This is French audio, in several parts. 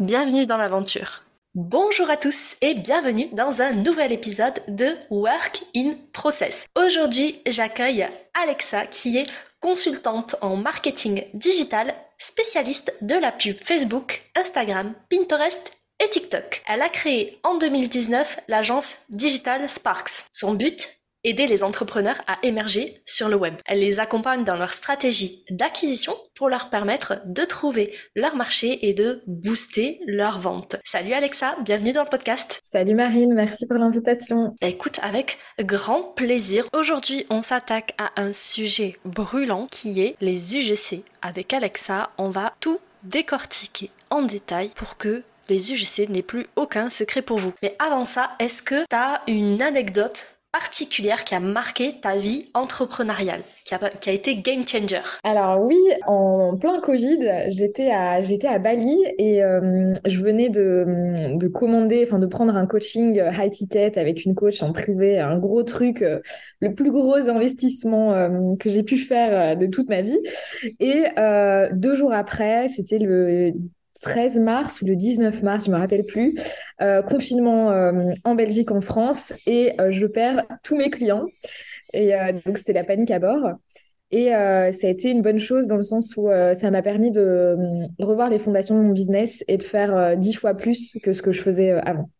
Bienvenue dans l'aventure. Bonjour à tous et bienvenue dans un nouvel épisode de Work in Process. Aujourd'hui, j'accueille Alexa qui est consultante en marketing digital, spécialiste de la pub Facebook, Instagram, Pinterest et TikTok. Elle a créé en 2019 l'agence Digital Sparks. Son but aider les entrepreneurs à émerger sur le web. Elle les accompagne dans leur stratégie d'acquisition pour leur permettre de trouver leur marché et de booster leurs ventes. Salut Alexa, bienvenue dans le podcast. Salut Marine, merci pour l'invitation. Bah, écoute, avec grand plaisir. Aujourd'hui, on s'attaque à un sujet brûlant qui est les UGC. Avec Alexa, on va tout décortiquer en détail pour que les UGC n'aient plus aucun secret pour vous. Mais avant ça, est-ce que tu as une anecdote particulière qui a marqué ta vie entrepreneuriale, qui a, qui a été game changer Alors oui, en plein Covid, j'étais à, j'étais à Bali et euh, je venais de, de commander, enfin de prendre un coaching high ticket avec une coach en privé, un gros truc, euh, le plus gros investissement euh, que j'ai pu faire de toute ma vie. Et deux jours après, c'était le 13 mars ou le 19 mars, je me rappelle plus, euh, confinement euh, en Belgique, en France, et euh, je perds tous mes clients. Et donc c'était la panique à bord. Et ça a été une bonne chose dans le sens où ça m'a permis de, revoir les fondations de mon business et de faire dix fois plus que ce que je faisais avant.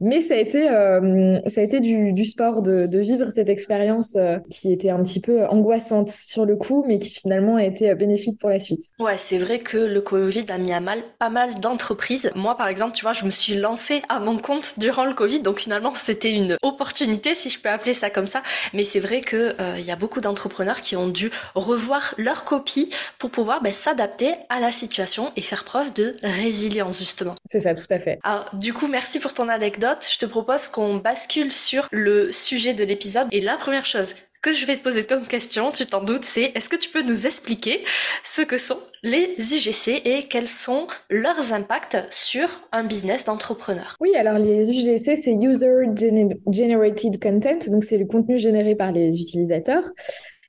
Mais ça a été, euh, ça a été du, du sport de, de, vivre cette expérience euh, qui était un petit peu angoissante sur le coup, mais qui finalement a été euh, bénéfique pour la suite. Ouais, c'est vrai que le Covid a mis à mal pas mal d'entreprises. Moi, par exemple, tu vois, je me suis lancée à mon compte durant le Covid, donc finalement, c'était une opportunité, si je peux appeler ça comme ça. Mais c'est vrai que il y a beaucoup d'entrepreneurs qui ont dû revoir leur copie pour pouvoir ben, s'adapter à la situation et faire preuve de résilience, justement. C'est ça, tout à fait. Alors, du coup, merci pour ton anecdote je te propose qu'on bascule sur le sujet de l'épisode. Et la première chose que je vais te poser comme question, tu t'en doutes, c'est est-ce que tu peux nous expliquer ce que sont les UGC et quels sont leurs impacts sur un business d'entrepreneur? Oui, alors les UGC, c'est User Generated Content, donc c'est le contenu généré par les utilisateurs.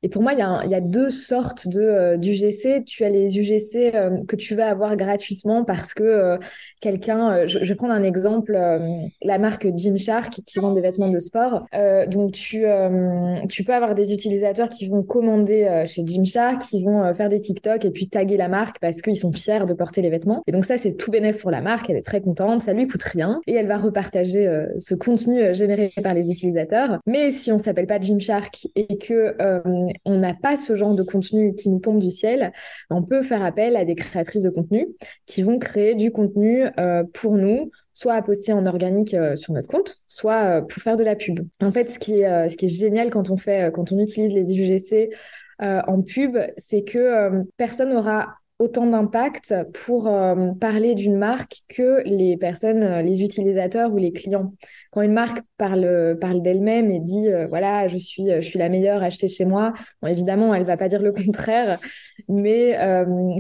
Et pour moi, il y a, deux sortes de euh, d'UGC. Tu as les UGC euh, que tu vas avoir gratuitement parce que euh, quelqu'un, je, je, vais prendre un exemple, la marque Gymshark qui vend des vêtements de sport. donc tu tu peux avoir des utilisateurs qui vont commander chez Gymshark, qui vont faire des TikTok et puis taguer la marque parce qu'ils sont fiers de porter les vêtements. Et donc ça, c'est tout bénéf pour la marque. Elle est très contente, ça lui coûte rien et elle va repartager ce contenu généré par les utilisateurs. Mais si on s'appelle pas Gymshark et que on n'a pas ce genre de contenu qui nous tombe du ciel, on peut faire appel à des créatrices de contenu qui vont créer du contenu euh, pour nous, soit à poster en organique euh, sur notre compte, soit euh, pour faire de la pub. En fait, ce qui est, génial quand on quand on utilise les UGC en pub, c'est que personne n'aura autant d'impact pour euh, parler d'une marque que les personnes, euh, les utilisateurs ou les clients. Quand une marque parle, parle d'elle-même et dit euh, voilà, je suis, je suis la meilleure, achetez chez moi, évidemment, elle va pas dire le contraire, mais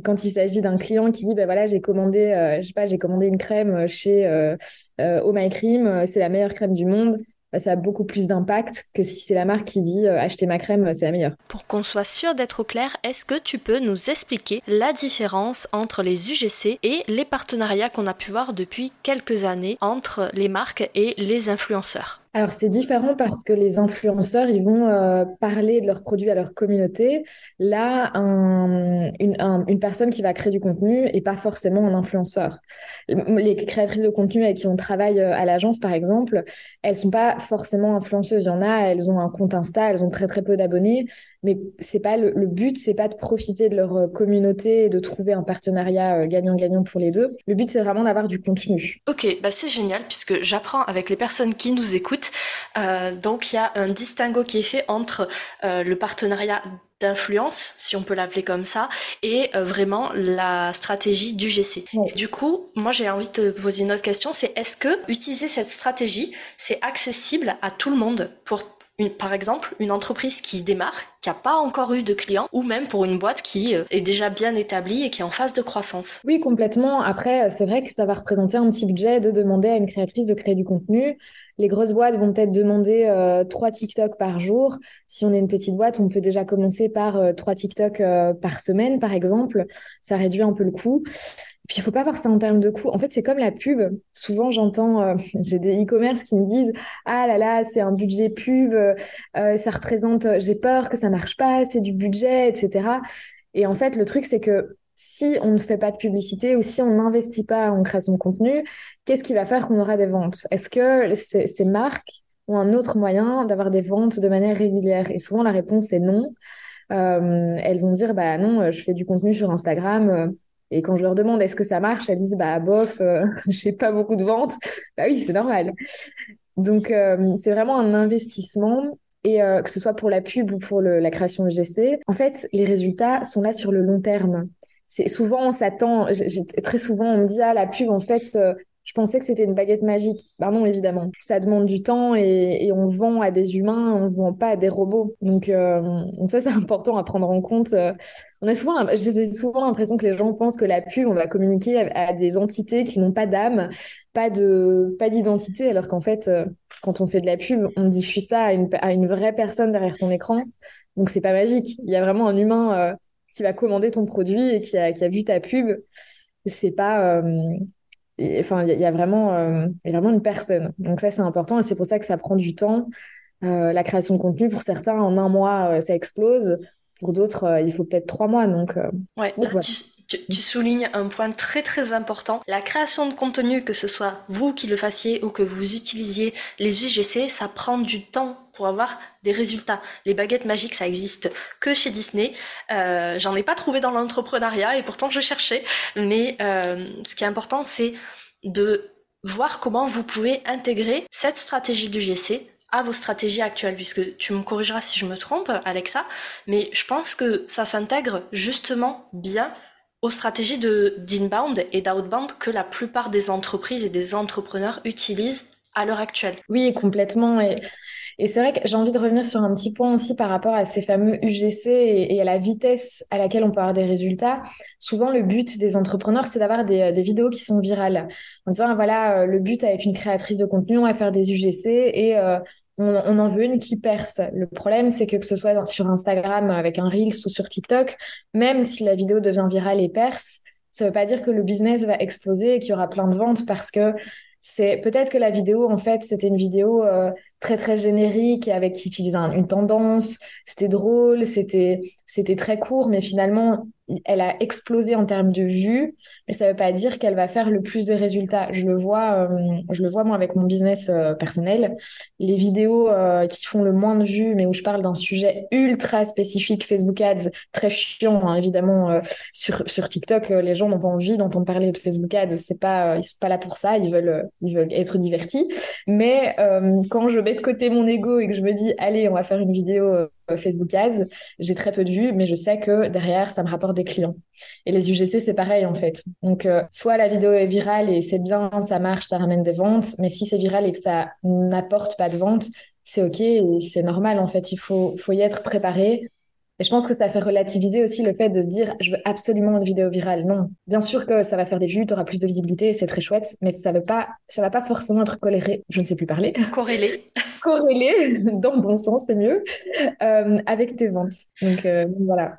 quand il s'agit d'un client qui dit ben voilà, j'ai commandé, je sais pas, j'ai commandé une crème chez Oh My Cream, c'est la meilleure crème du monde, bah, ça a beaucoup plus d'impact que si c'est la marque qui dit euh, acheter ma crème, c'est la meilleure. Pour qu'on soit sûr d'être au clair, est-ce que tu peux nous expliquer la différence entre les UGC et les partenariats qu'on a pu voir depuis quelques années entre les marques et les influenceurs? Alors c'est différent parce que les influenceurs, ils vont euh, parler de leurs produits à leur communauté. Là, un, une, personne qui va créer du contenu et pas forcément un influenceur. Les créatrices de contenu avec qui on travaille euh, à l'agence, par exemple, elles sont pas forcément influenceuses. Il y en a, elles ont un compte Insta, elles ont très très peu d'abonnés, mais c'est pas le, le but, c'est pas de profiter de leur euh, communauté et de trouver un partenariat gagnant-gagnant pour les deux. Le but, c'est vraiment d'avoir du contenu. Ok, bah c'est génial puisque j'apprends avec les personnes qui nous écoutent euh, donc il y a un distinguo qui est fait entre euh, le partenariat d'influence, si on peut l'appeler comme ça, et euh, vraiment la stratégie du GC. Du coup, moi j'ai envie de te poser une autre question, c'est est-ce que utiliser cette stratégie, c'est accessible à tout le monde pour une, par exemple, une entreprise qui démarre, qui n'a pas encore eu de clients, ou même pour une boîte qui euh, est déjà bien établie et qui est en phase de croissance. Oui, complètement. Après, c'est vrai que ça va représenter un petit budget de demander à une créatrice de créer du contenu. Les grosses boîtes vont peut-être demander euh, trois TikTok par jour. Si on est une petite boîte, on peut déjà commencer par euh, trois TikTok par semaine, par exemple. Ça réduit un peu le coût. Puis il faut pas voir ça en termes de coût. En fait, c'est comme la pub. Souvent, j'entends, euh, j'ai des e-commerce qui me disent ah là là, c'est un budget pub, euh, ça représente, j'ai peur que ça marche pas, c'est du budget, etc. Et en fait, le truc c'est que si on ne fait pas de publicité ou si on n'investit pas en création de contenu, qu'est-ce qui va faire qu'on aura des ventes? Est-ce que ces, marques ont un autre moyen d'avoir des ventes de manière régulière? Et souvent, la réponse est non. Euh, elles vont dire bah non, je fais du contenu sur Instagram et quand je leur demande est-ce que ça marche, elles disent bah bof, euh, j'ai pas beaucoup de ventes. Bah oui, c'est normal. Donc euh, c'est vraiment un investissement et euh, que ce soit pour la pub ou pour la création GC, en fait, les résultats sont là sur le long terme. C'est souvent on s'attend, très souvent on me dit ah la pub en fait je pensais que c'était une baguette magique. Ben non, évidemment. Ça demande du temps et, on vend à des humains, on vend pas à des robots. Donc, euh, donc ça, c'est important à prendre en compte. Euh, on a souvent, j'ai souvent l'impression que les gens pensent que la pub, on va communiquer à, des entités qui n'ont pas d'âme, pas de, pas d'identité, alors qu'en fait, euh, quand on fait de la pub, on diffuse ça à une, à une vraie personne derrière son écran. Donc c'est pas magique. Il y a vraiment un humain qui va commander ton produit et qui a, qui a vu ta pub. C'est pas, enfin, il y, a vraiment, euh, vraiment une personne. Donc ça, c'est important et c'est pour ça que ça prend du temps. Euh, la création de contenu, pour certains, en un mois, euh, ça explose. Pour d'autres, il faut peut-être trois mois. Donc, ouais, tu, tu, soulignes un point très très important. La création de contenu, que ce soit vous qui le fassiez ou que vous utilisiez les UGC, ça prend du temps pour avoir des résultats. Les baguettes magiques, ça existe que chez Disney. Euh, J'en ai pas trouvé dans l'entrepreneuriat et pourtant je cherchais. Mais euh, ce qui est important, c'est de voir comment vous pouvez intégrer cette stratégie du GC à vos stratégies actuelles, puisque tu me corrigeras si je me trompe, Alexa, mais je pense que ça s'intègre justement bien aux stratégies d'inbound et d'outbound que la plupart des entreprises et des entrepreneurs utilisent à l'heure actuelle. Oui, complètement. Et, c'est vrai que j'ai envie de revenir sur un petit point aussi par rapport à ces fameux UGC et, à la vitesse à laquelle on peut avoir des résultats. Souvent, le but des entrepreneurs, c'est d'avoir des, vidéos qui sont virales. En disant, voilà, euh, le but avec une créatrice de contenu, on va faire des UGC et euh, on, en veut une qui perce. Le problème, c'est que que ce soit sur Instagram avec un Reels ou sur TikTok, même si la vidéo devient virale et perce, ça veut pas dire que le business va exploser et qu'il y aura plein de ventes parce que c'est peut-être que la vidéo, en fait, c'était une vidéo euh, très très générique avec qui utilise une tendance. C'était drôle, c'était c'était très court, mais finalement, elle a explosé en termes de vues, mais ça ne veut pas dire qu'elle va faire le plus de résultats. Je le vois, euh, je le vois moi avec mon business euh, personnel. Les vidéos euh, qui font le moins de vues, mais où je parle d'un sujet ultra spécifique, Facebook Ads, très chiant hein, évidemment. sur sur TikTok, les gens n'ont pas envie d'entendre parler de Facebook Ads. C'est pas, ils sont pas là pour ça. Ils veulent, ils veulent être divertis. Mais quand je de côté mon ego et que je me dis, allez, on va faire une vidéo euh, Facebook Ads, j'ai très peu de vues, mais je sais que derrière, ça me rapporte des clients. Et les UGC, c'est pareil en fait. Donc, euh, soit la vidéo est virale et c'est bien, ça marche, ça ramène des ventes, mais si c'est viral et que ça n'apporte pas de ventes, c'est OK c'est normal en fait. Il faut, faut y être préparé. Et je pense que ça fait relativiser aussi le fait de se dire je veux absolument une vidéo virale. Non, bien sûr que ça va faire des vues, tu auras plus de visibilité, c'est très chouette, mais ça veut pas, ça va pas forcément être coléré. Je ne sais plus parler. Corrélé. Corrélé, dans le bon sens, c'est mieux, euh, avec tes ventes. Donc euh, voilà.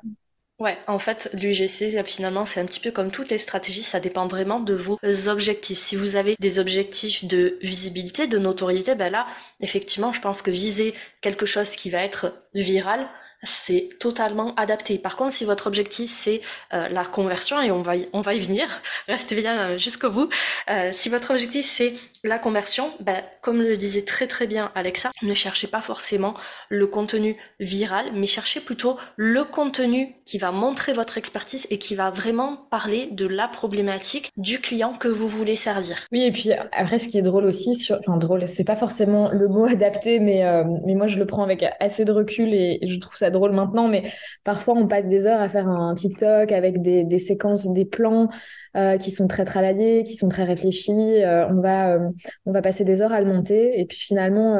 Ouais, en fait, l'UGC, finalement, c'est un petit peu comme toutes les stratégies, ça dépend vraiment de vos objectifs. Si vous avez des objectifs de visibilité, de notoriété, ben là, effectivement, je pense que viser quelque chose qui va être viral, c'est totalement adapté. Par contre, si votre objectif c'est euh, la conversion, et on va y, on va y venir, restez bien euh, jusqu'au bout, euh, si votre objectif c'est la conversion, ben, comme le disait très très bien Alexa, ne cherchez pas forcément le contenu viral, mais cherchez plutôt le contenu qui va montrer votre expertise et qui va vraiment parler de la problématique du client que vous voulez servir. Oui, et puis après, ce qui est drôle aussi, enfin drôle, c'est pas forcément le mot adapté, mais, mais moi je le prends avec assez de recul et je trouve ça drôle maintenant, mais parfois on passe des heures à faire un TikTok avec des, séquences, des plans euh, qui sont très travaillés, qui sont très réfléchis. Euh, on va euh, on va passer des heures à le monter et puis finalement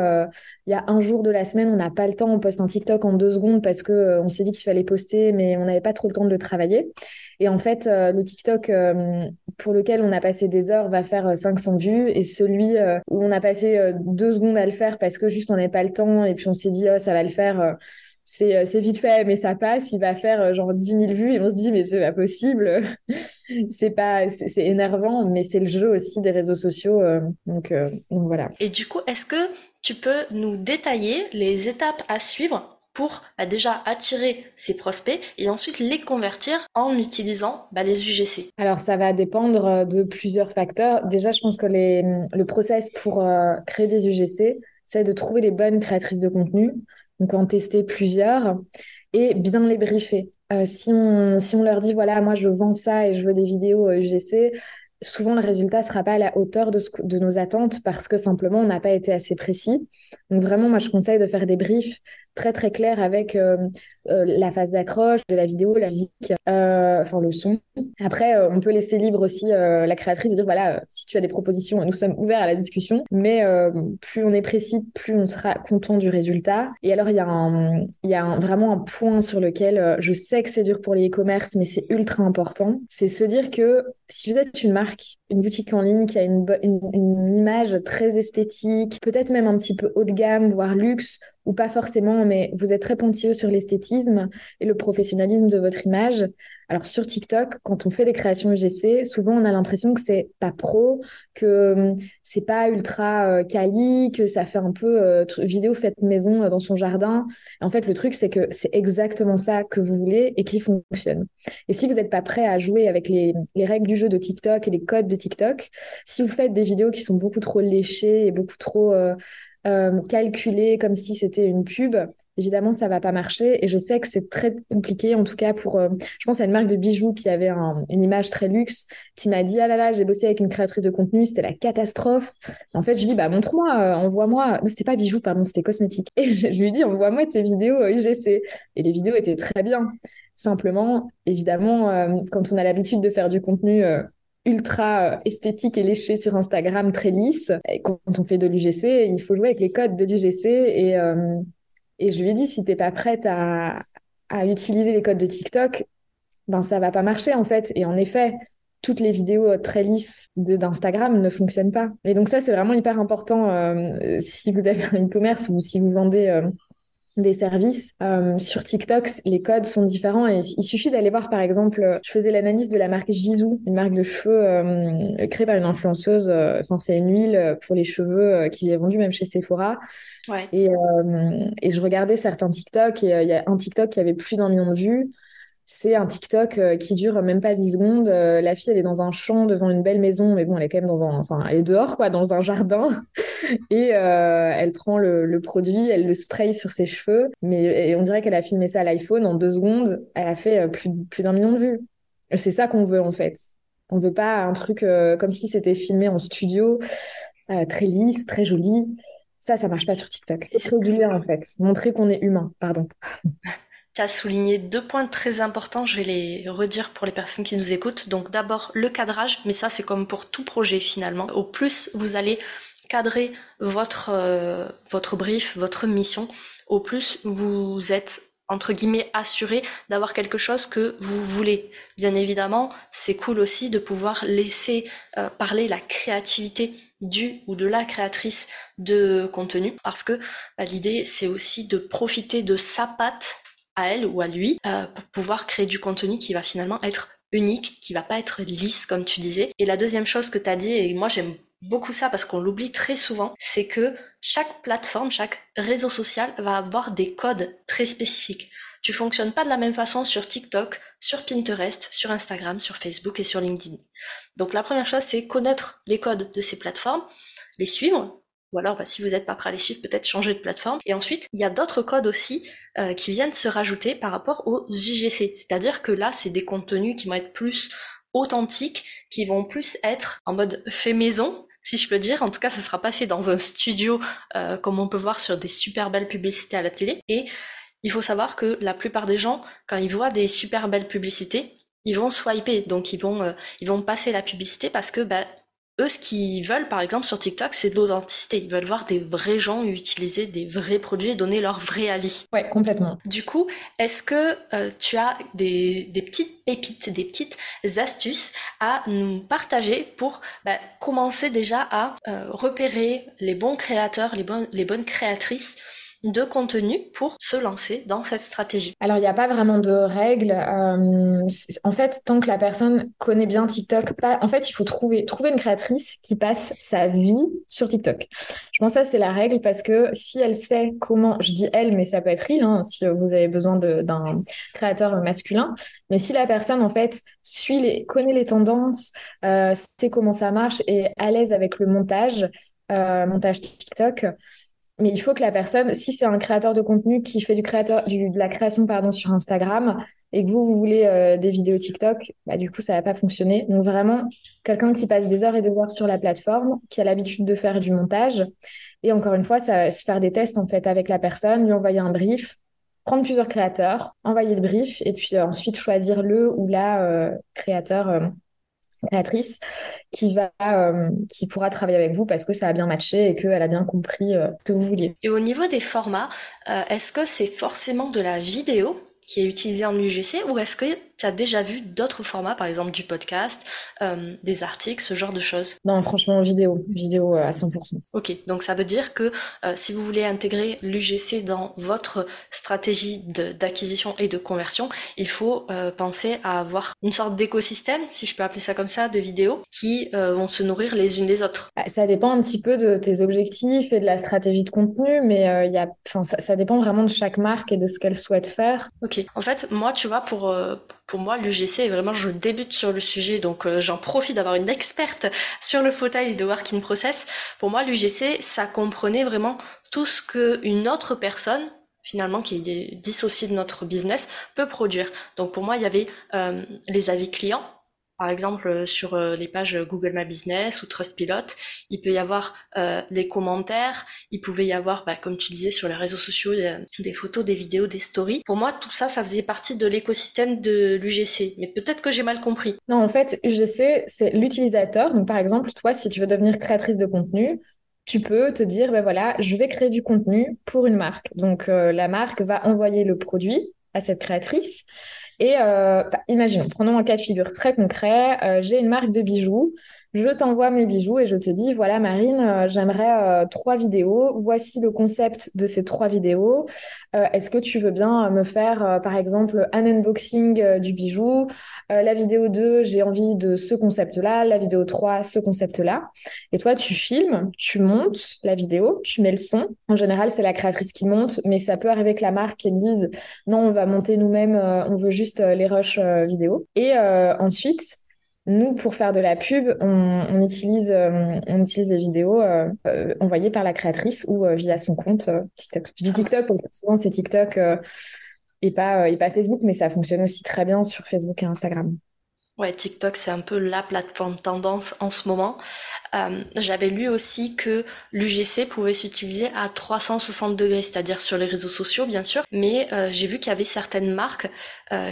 il y a un jour de la semaine on n'a pas le temps, on poste un TikTok en deux secondes parce que on s'est dit qu'il fallait poster, mais on n'avait pas trop le temps de le travailler. Et en fait le TikTok pour lequel on a passé des heures va faire 500 vues et celui où on a passé deux secondes à le faire parce que juste on n'avait pas le temps et puis on s'est dit oh, ça va le faire c'est vite fait, mais ça passe, il va faire genre 10 000 vues et on se dit, mais c'est pas possible. c'est pas, c'est énervant, mais c'est le jeu aussi des réseaux sociaux. Euh, donc, euh, donc voilà. Et du coup, est-ce que tu peux nous détailler les étapes à suivre pour bah, déjà attirer ces prospects et ensuite les convertir en utilisant bah, les UGC Alors ça va dépendre euh, de plusieurs facteurs. Déjà, je pense que les, le process pour créer des UGC, c'est de trouver les bonnes créatrices de contenu, donc en tester plusieurs et bien les briefer. Euh, si, on, si on leur dit, voilà, moi je vends ça et je veux des vidéos UGC, euh, souvent le résultat ne sera pas à la hauteur de, ce, de nos attentes parce que simplement on n'a pas été assez précis. Donc vraiment, moi je conseille de faire des briefs très très clair avec euh, euh, la phase d'accroche de la vidéo, la musique, euh, enfin le son. Après, on peut laisser libre aussi la créatrice de dire voilà, si tu as des propositions, nous sommes ouverts à la discussion, mais plus on est précis, plus on sera content du résultat. Et alors, il y a, un, y a vraiment un point sur lequel je sais que c'est dur pour les e-commerce, mais c'est ultra important. C'est se dire que si vous êtes une une boutique en ligne qui a une, une, une image très esthétique, peut-être même un petit peu haut de gamme, voire luxe, ou pas forcément, mais vous êtes très pointilleux sur l'esthétisme et le professionnalisme de votre image. Alors sur TikTok, quand on fait des créations UGC, souvent on a l'impression que c'est pas pro, que hum, c'est pas ultra euh, quali, que ça fait un peu euh, vidéo faite maison euh, dans son jardin. en fait, le truc c'est que c'est exactement ça que vous voulez et qui fonctionne. Et si vous n'êtes pas prêt à jouer avec les, les règles du jeu de TikTok et les codes de TikTok, si vous faites des vidéos qui sont beaucoup trop léchées et beaucoup trop euh, calculer comme si c'était une pub, évidemment, ça va pas marcher. Et je sais que c'est très compliqué, en tout cas pour, euh, je pense à une marque de bijoux qui avait une image très luxe, qui m'a dit, ah là là, j'ai bossé avec une créatrice de contenu, c'était la catastrophe. En fait, je lui dis, bah, montre-moi, euh, envoie-moi. C'était pas bijoux, pardon, c'était cosmétique. Et je, lui dis, envoie-moi tes vidéos UGC. Et les vidéos étaient très bien. Simplement, évidemment, quand on a l'habitude de faire du contenu ultra euh, esthétique et léché sur Instagram, très lisse. Et quand on fait de l'UGC, il faut jouer avec les codes de l'UGC. Et, euh, et je lui ai dit, si t'es pas prête à, à utiliser les codes de TikTok, ben ça va pas marcher en fait. Et en effet, toutes les vidéos très lisses d'Instagram ne fonctionnent pas. Et donc ça, c'est vraiment hyper important euh, si vous avez un e-commerce ou si vous vendez des services. Euh, sur TikTok, les codes sont différents et il suffit d'aller voir, par exemple, je faisais l'analyse de la marque Jisoo, une marque de cheveux euh, créée par une influenceuse. Euh, enfin, c'est une huile pour les cheveux qui est vendue même chez Sephora. Ouais. Et, et je regardais certains TikTok et il y a un TikTok qui avait plus d'un million de vues c'est un TikTok euh, qui dure même pas 10 secondes. Euh, la fille, elle est dans un champ devant une belle maison, mais bon, elle est quand même dans un, enfin, elle est dehors, quoi, dans un jardin. et euh, elle prend le, produit, elle le spray sur ses cheveux. Mais on dirait qu'elle a filmé ça à l'iPhone en deux secondes. Elle a fait plus, plus d'un million de vues. C'est ça qu'on veut, en fait. On veut pas un truc comme si c'était filmé en studio, très lisse, très joli. Ça, ça marche pas sur TikTok. C'est régulier, en fait. Montrer qu'on est humain, pardon. Tu souligné deux points très importants, je vais les redire pour les personnes qui nous écoutent. Donc d'abord le cadrage, mais ça c'est comme pour tout projet finalement. Au plus vous allez cadrer votre, euh, votre brief, votre mission, au plus vous êtes entre guillemets assuré d'avoir quelque chose que vous voulez. Bien évidemment, c'est cool aussi de pouvoir laisser euh, parler la créativité du ou de la créatrice de contenu parce que bah, l'idée c'est aussi de profiter de sa patte à elle ou à lui euh, pour pouvoir créer du contenu qui va finalement être unique, qui va pas être lisse comme tu disais. Et la deuxième chose que tu as dit, et moi j'aime beaucoup ça parce qu'on l'oublie très souvent, c'est que chaque plateforme, chaque réseau social va avoir des codes très spécifiques. Tu fonctionnes pas de la même façon sur TikTok, sur Pinterest, sur Instagram, sur Facebook et sur LinkedIn. Donc la première chose, c'est connaître les codes de ces plateformes, les suivre, ou alors, bah, si vous n'êtes pas prêt à les suivre, peut-être changer de plateforme. Et ensuite, il y a d'autres codes aussi euh, qui viennent se rajouter par rapport aux UGC. C'est-à-dire que là, c'est des contenus qui vont être plus authentiques, qui vont plus être en mode fait maison, si je peux dire. En tout cas, ça sera passé dans un studio, euh, comme on peut voir sur des super belles publicités à la télé. Et il faut savoir que la plupart des gens, quand ils voient des super belles publicités, ils vont swiper, donc ils vont, euh, ils vont passer la publicité parce que bah, eux, ce qu'ils veulent, par exemple, sur TikTok, c'est de l'authenticité. Ils veulent voir des vrais gens utiliser des vrais produits et donner leur vrai avis. Ouais, complètement. Du coup, est-ce que euh, tu as des, petites pépites, des petites astuces à nous partager pour bah, commencer déjà à euh, repérer les bons créateurs, les, bonnes, les bonnes créatrices de contenu pour se lancer dans cette stratégie Alors, il n'y a pas vraiment de règles. Euh, en fait, tant que la personne connaît bien TikTok, en fait, il faut trouver, trouver une créatrice qui passe sa vie sur TikTok. Je pense que ça, c'est la règle parce que si elle sait comment, je dis elle, mais ça peut être il, hein, si vous avez besoin d'un créateur masculin, mais si la personne, en fait, suit les, connaît les tendances, euh, sait comment ça marche et est à l'aise avec le montage, euh, montage TikTok, mais il faut que la personne, si c'est un créateur de contenu qui fait du créateur, de la création pardon, sur Instagram et que vous, vous voulez euh, des vidéos TikTok, bah, du coup, ça va pas fonctionner. Donc vraiment, quelqu'un qui passe des heures et des heures sur la plateforme, qui a l'habitude de faire du montage. Et encore une fois, ça va se faire des tests en fait avec la personne, lui envoyer un brief, prendre plusieurs créateurs, envoyer le brief et puis euh, ensuite choisir le ou la euh, créateur qui va euh, qui pourra travailler avec vous parce que ça a bien matché et qu'elle a bien compris euh, ce que vous vouliez. Et au niveau des formats, euh, est-ce que c'est forcément de la vidéo qui est utilisée en UGC ou est-ce que tu as déjà vu d'autres formats, par exemple du podcast, euh, des articles, ce genre de choses? Non, franchement, vidéo, vidéo euh, à 100%. Ok, donc ça veut dire que euh, si vous voulez intégrer l'UGC dans votre stratégie d'acquisition et de conversion, il faut penser à avoir une sorte d'écosystème, si je peux appeler ça comme ça, de vidéos qui vont se nourrir les unes des autres. Bah, ça dépend un petit peu de tes objectifs et de la stratégie de contenu, mais il y a, ça, ça dépend vraiment de chaque marque et de ce qu'elle souhaite faire. Ok, en fait, moi, tu vois, pour pour moi, l'UGC est vraiment, je débute sur le sujet, donc euh, j'en profite d'avoir une experte sur le fauteuil de Work in Process. Pour moi, l'UGC, ça comprenait vraiment tout ce qu'une autre personne, finalement, qui est dissociée de notre business, peut produire. Donc pour moi, il y avait euh, les avis clients, par exemple, euh, sur euh, les pages Google My Business ou Trustpilot, il peut y avoir euh, les commentaires, il pouvait y avoir, bah, comme tu disais, sur les réseaux sociaux, des photos, des vidéos, des stories. Pour moi, tout ça, ça faisait partie de l'écosystème de l'UGC. Mais peut-être que j'ai mal compris. Non, en fait, UGC, c'est l'utilisateur. Donc, par exemple, toi, si tu veux devenir créatrice de contenu, tu peux te dire, ben voilà, je vais créer du contenu pour une marque. Donc, la marque va envoyer le produit à cette créatrice. Et euh, bah, imaginons, prenons un cas de figure très concret. Euh, j'ai une marque de bijoux je t'envoie mes bijoux et je te dis, voilà Marine, euh, j'aimerais euh, trois vidéos. Voici le concept de ces trois vidéos. Euh, est-ce que tu veux bien me faire, par exemple, un unboxing du bijou? La vidéo 2, j'ai envie de ce concept-là. La vidéo 3, ce concept-là. Et toi, tu filmes, tu montes la vidéo, tu mets le son. En général, c'est la créatrice qui monte, mais ça peut arriver que la marque dise, non, on va monter nous-mêmes, on veut juste les rushs vidéo. Et ensuite, nous, pour faire de la pub, on, utilise, euh, on utilise des vidéos euh, euh, envoyées par la créatrice ou via son compte TikTok. Je dis TikTok parce que souvent c'est TikTok et, pas, et pas Facebook, mais ça fonctionne aussi très bien sur Facebook et Instagram. Ouais, TikTok, c'est un peu la plateforme tendance en ce moment. J'avais lu aussi que l'UGC pouvait s'utiliser à 360 degrés, c'est-à-dire sur les réseaux sociaux, bien sûr. Mais j'ai vu qu'il y avait certaines marques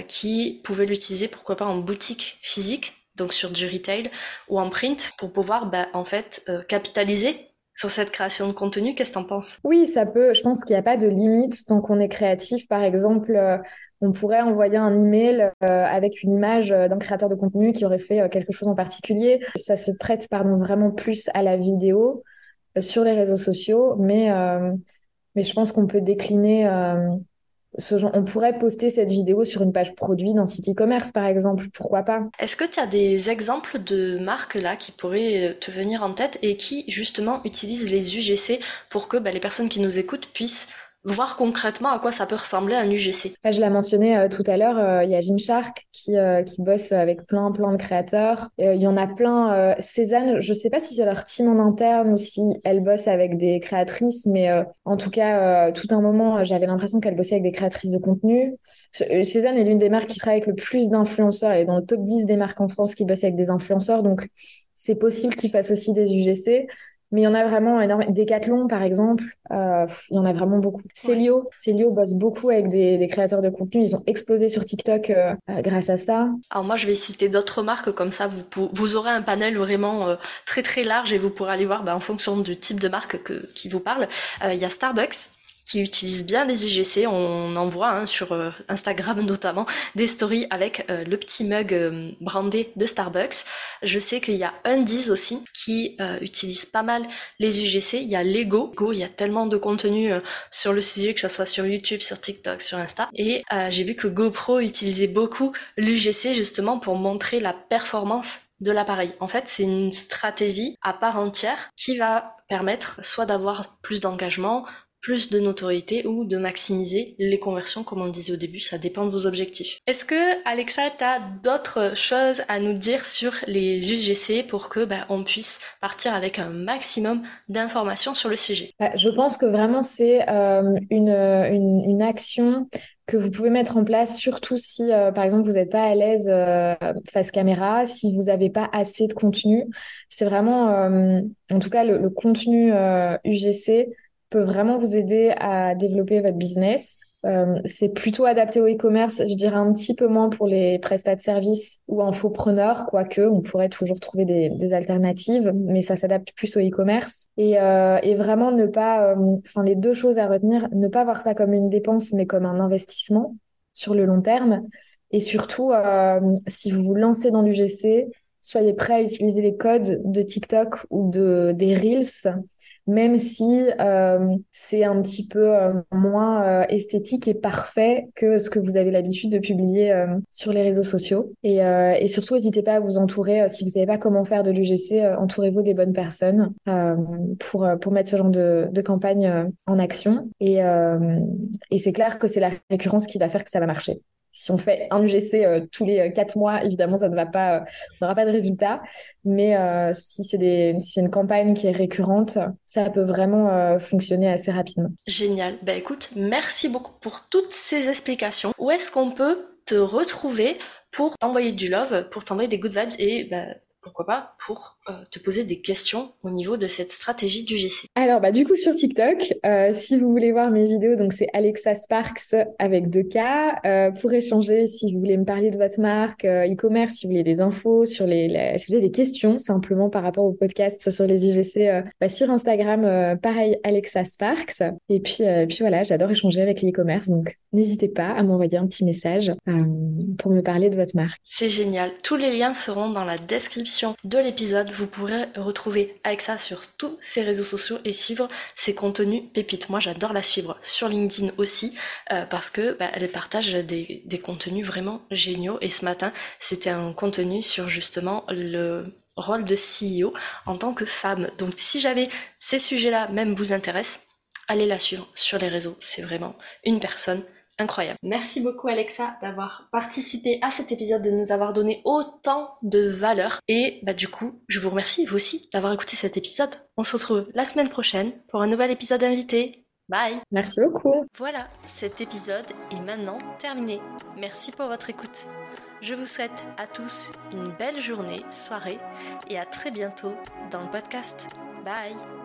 qui pouvaient l'utiliser, pourquoi pas en boutique physique, donc sur du retail ou en print, pour pouvoir bah, en fait euh, capitaliser sur cette création de contenu. Qu'est-ce que tu en penses? Oui, ça peut. Je pense qu'il n'y a pas de limite tant qu'on est créatif. Par exemple, euh, on pourrait envoyer un email euh, avec une image d'un créateur de contenu qui aurait fait quelque chose en particulier. Ça se prête pardon, vraiment plus à la vidéo sur les réseaux sociaux, mais, mais je pense qu'on peut décliner on pourrait poster cette vidéo sur une page produit dans site e-commerce, par exemple. Pourquoi pas? Est-ce que tu as des exemples de marques là qui pourraient euh, te venir en tête et qui justement utilisent les UGC pour que bah, les personnes qui nous écoutent puissent voir concrètement à quoi ça peut ressembler un UGC. Je l'ai mentionné euh, tout à l'heure, euh, il y a Gymshark qui, euh, qui bosse avec plein, plein de créateurs. Il y en a plein. Cézanne, je sais pas si c'est leur team en interne ou si elle bosse avec des créatrices, mais en tout cas, tout un moment, j'avais l'impression qu'elle bossait avec des créatrices de contenu. Cézanne est l'une des marques qui travaille avec le plus d'influenceurs. Elle est dans le top 10 des marques en France qui bossent avec des influenceurs. Donc, c'est possible qu'ils fassent aussi des UGC. Mais il y en a vraiment énormément. Decathlon, par exemple, euh, il y en a vraiment beaucoup. Célio, Célio bosse beaucoup avec des, créateurs de contenu. Ils ont explosé sur TikTok euh, euh, grâce à ça. Alors moi, je vais citer d'autres marques comme ça. Vous, vous aurez un panel vraiment très très large et vous pourrez aller voir bah, en fonction du type de marque que, qui vous parle. Il y a Starbucks qui utilisent bien les UGC. On en voit hein, sur euh, Instagram notamment des stories avec euh, le petit mug euh, brandé de Starbucks. Je sais qu'il y a Undies aussi qui utilise pas mal les UGC. Il y a Lego. Go, il y a tellement de contenu sur le sujet, que ce soit sur YouTube, sur TikTok, sur Insta. Et j'ai vu que GoPro utilisait beaucoup l'UGC justement pour montrer la performance de l'appareil. En fait, c'est une stratégie à part entière qui va permettre soit d'avoir plus d'engagement, plus de notoriété ou de maximiser les conversions, comme on disait au début, ça dépend de vos objectifs. Est-ce que Alexa, tu as d'autres choses à nous dire sur les UGC pour que bah, on puisse partir avec un maximum d'informations sur le sujet? Bah, Je pense que vraiment c'est euh, une, une, action que vous pouvez mettre en place, surtout si, euh, par exemple, vous n'êtes pas à l'aise euh, face caméra, si vous n'avez pas assez de contenu. C'est vraiment, en tout cas, le, le contenu UGC peut vraiment vous aider à développer votre business. Euh, c'est plutôt adapté au e-commerce, je dirais un petit peu moins pour les prestats de services ou infopreneurs, quoique on pourrait toujours trouver des, alternatives, mais ça s'adapte plus au e-commerce. Et, euh, vraiment ne pas, euh, enfin les deux choses à retenir, ne pas voir ça comme une dépense, mais comme un investissement sur le long terme. Et surtout, si vous vous lancez dans l'UGC, soyez prêt à utiliser les codes de TikTok ou de, des Reels même si euh, c'est un petit peu euh, moins euh, esthétique et parfait que ce que vous avez l'habitude de publier sur les réseaux sociaux. Et, surtout, n'hésitez pas à vous entourer, si vous savez pas comment faire de l'UGC, entourez-vous des bonnes personnes pour, pour mettre ce genre de, de campagne en action. Et, et c'est clair que c'est la récurrence qui va faire que ça va marcher. Si on fait un UGC euh, tous les euh, quatre mois, évidemment, ça ne va pas, euh, n'aura pas de résultat. Mais si c'est des, si une campagne qui est récurrente, ça peut vraiment fonctionner assez rapidement. Génial. Bah écoute, merci beaucoup pour toutes ces explications. Où est-ce qu'on peut te retrouver pour t'envoyer du love, pour t'envoyer des good vibes et bah, pourquoi pas, pour euh, te poser des questions au niveau de cette stratégie du GC. Alors, bah, du coup, sur TikTok, euh, si vous voulez voir mes vidéos, donc c'est Alexa Sparks avec deux K. Euh, pour échanger, si vous voulez me parler de votre marque, e-commerce, si vous voulez des infos sur les, si vous avez des questions simplement par rapport au podcast sur les IGC, bah, sur Instagram, pareil, Alexa Sparks. Et puis, puis voilà, j'adore échanger avec les e-commerce, donc n'hésitez pas à m'envoyer un petit message pour me parler de votre marque. C'est génial. Tous les liens seront dans la description de l'épisode, vous pourrez retrouver Alexa sur tous ses réseaux sociaux et suivre ses contenus pépites. Moi, j'adore la suivre sur LinkedIn aussi euh, parce que bah, elle partage des, des contenus vraiment géniaux. Et ce matin, c'était un contenu sur justement le rôle de CEO en tant que femme. Donc, si jamais ces sujets-là même vous intéressent, allez la suivre sur les réseaux. C'est vraiment une personne incroyable. Merci beaucoup Alexa d'avoir participé à cet épisode, de nous avoir donné autant de valeur. Et bah du coup, je vous remercie vous aussi d'avoir écouté cet épisode. On se retrouve la semaine prochaine pour un nouvel épisode invité. Bye Merci beaucoup Voilà, cet épisode est maintenant terminé. Merci pour votre écoute. Je vous souhaite à tous une belle journée, soirée et à très bientôt dans le podcast. Bye